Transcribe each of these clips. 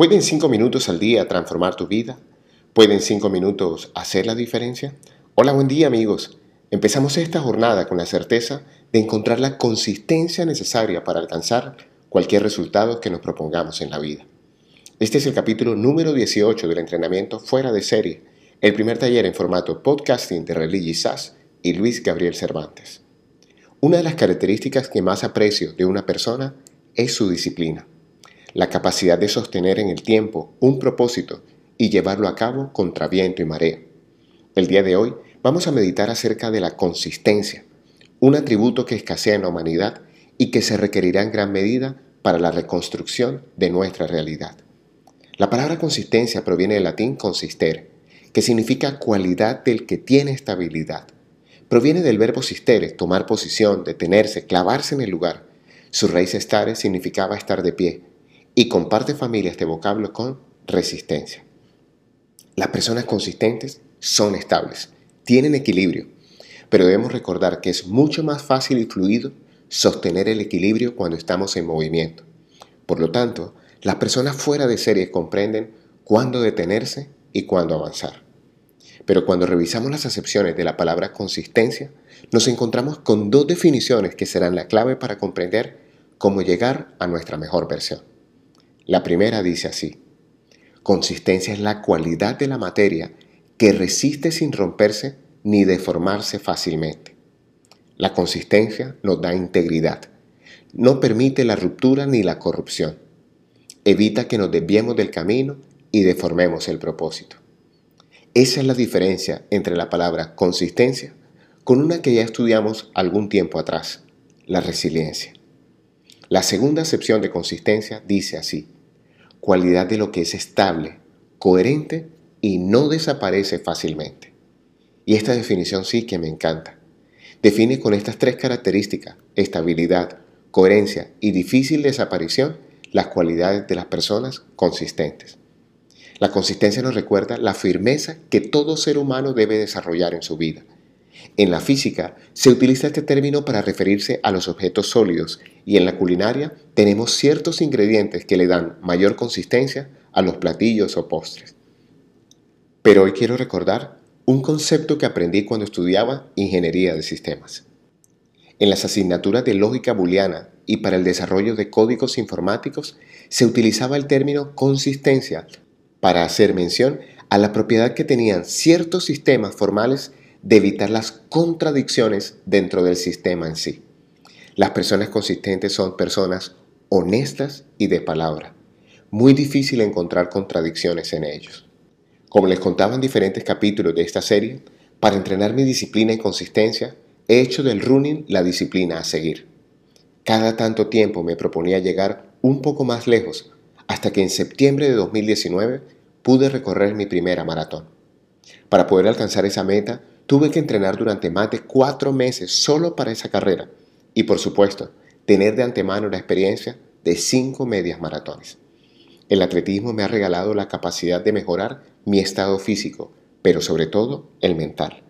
¿Pueden cinco minutos al día transformar tu vida? ¿Pueden cinco minutos hacer la diferencia? Hola, buen día amigos. Empezamos esta jornada con la certeza de encontrar la consistencia necesaria para alcanzar cualquier resultado que nos propongamos en la vida. Este es el capítulo número 18 del entrenamiento fuera de serie, el primer taller en formato podcasting de Religi Sass y Luis Gabriel Cervantes. Una de las características que más aprecio de una persona es su disciplina la capacidad de sostener en el tiempo un propósito y llevarlo a cabo contra viento y marea. El día de hoy vamos a meditar acerca de la consistencia, un atributo que escasea en la humanidad y que se requerirá en gran medida para la reconstrucción de nuestra realidad. La palabra consistencia proviene del latín consistere, que significa cualidad del que tiene estabilidad. Proviene del verbo sistere, tomar posición, detenerse, clavarse en el lugar. Su raíz estare significaba estar de pie, y comparte familia este vocablo con resistencia. Las personas consistentes son estables, tienen equilibrio, pero debemos recordar que es mucho más fácil y fluido sostener el equilibrio cuando estamos en movimiento. Por lo tanto, las personas fuera de serie comprenden cuándo detenerse y cuándo avanzar. Pero cuando revisamos las acepciones de la palabra consistencia, nos encontramos con dos definiciones que serán la clave para comprender cómo llegar a nuestra mejor versión. La primera dice así, consistencia es la cualidad de la materia que resiste sin romperse ni deformarse fácilmente. La consistencia nos da integridad, no permite la ruptura ni la corrupción, evita que nos desviemos del camino y deformemos el propósito. Esa es la diferencia entre la palabra consistencia con una que ya estudiamos algún tiempo atrás, la resiliencia. La segunda acepción de consistencia dice así, cualidad de lo que es estable, coherente y no desaparece fácilmente. Y esta definición sí que me encanta. Define con estas tres características, estabilidad, coherencia y difícil desaparición, las cualidades de las personas consistentes. La consistencia nos recuerda la firmeza que todo ser humano debe desarrollar en su vida. En la física se utiliza este término para referirse a los objetos sólidos y en la culinaria tenemos ciertos ingredientes que le dan mayor consistencia a los platillos o postres. Pero hoy quiero recordar un concepto que aprendí cuando estudiaba ingeniería de sistemas. En las asignaturas de lógica booleana y para el desarrollo de códigos informáticos se utilizaba el término consistencia para hacer mención a la propiedad que tenían ciertos sistemas formales de evitar las contradicciones dentro del sistema en sí. Las personas consistentes son personas honestas y de palabra. Muy difícil encontrar contradicciones en ellos. Como les contaba en diferentes capítulos de esta serie, para entrenar mi disciplina y consistencia, he hecho del running la disciplina a seguir. Cada tanto tiempo me proponía llegar un poco más lejos, hasta que en septiembre de 2019 pude recorrer mi primera maratón. Para poder alcanzar esa meta, Tuve que entrenar durante más de cuatro meses solo para esa carrera y por supuesto tener de antemano la experiencia de cinco medias maratones. El atletismo me ha regalado la capacidad de mejorar mi estado físico, pero sobre todo el mental.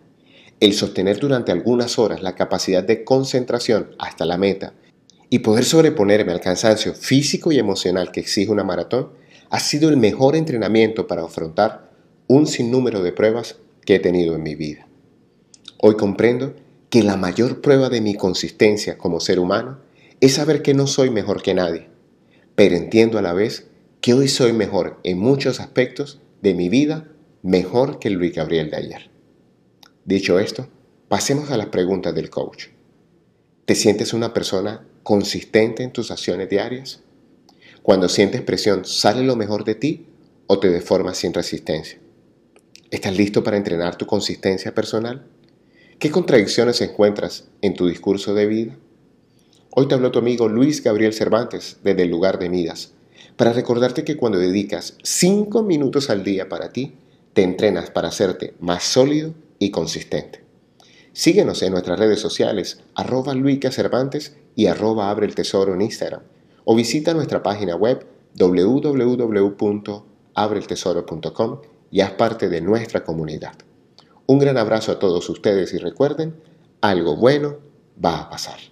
El sostener durante algunas horas la capacidad de concentración hasta la meta y poder sobreponerme al cansancio físico y emocional que exige una maratón ha sido el mejor entrenamiento para afrontar un sinnúmero de pruebas que he tenido en mi vida. Hoy comprendo que la mayor prueba de mi consistencia como ser humano es saber que no soy mejor que nadie, pero entiendo a la vez que hoy soy mejor en muchos aspectos de mi vida, mejor que Luis Gabriel de ayer. Dicho esto, pasemos a las preguntas del coach. ¿Te sientes una persona consistente en tus acciones diarias? Cuando sientes presión, ¿sale lo mejor de ti o te deformas sin resistencia? ¿Estás listo para entrenar tu consistencia personal? ¿Qué contradicciones encuentras en tu discurso de vida? Hoy te habló tu amigo Luis Gabriel Cervantes desde el lugar de Midas, para recordarte que cuando dedicas 5 minutos al día para ti, te entrenas para hacerte más sólido y consistente. Síguenos en nuestras redes sociales, arroba Cervantes y arroba Abre el Tesoro en Instagram, o visita nuestra página web www.abreltesoro.com y haz parte de nuestra comunidad. Un gran abrazo a todos ustedes y recuerden, algo bueno va a pasar.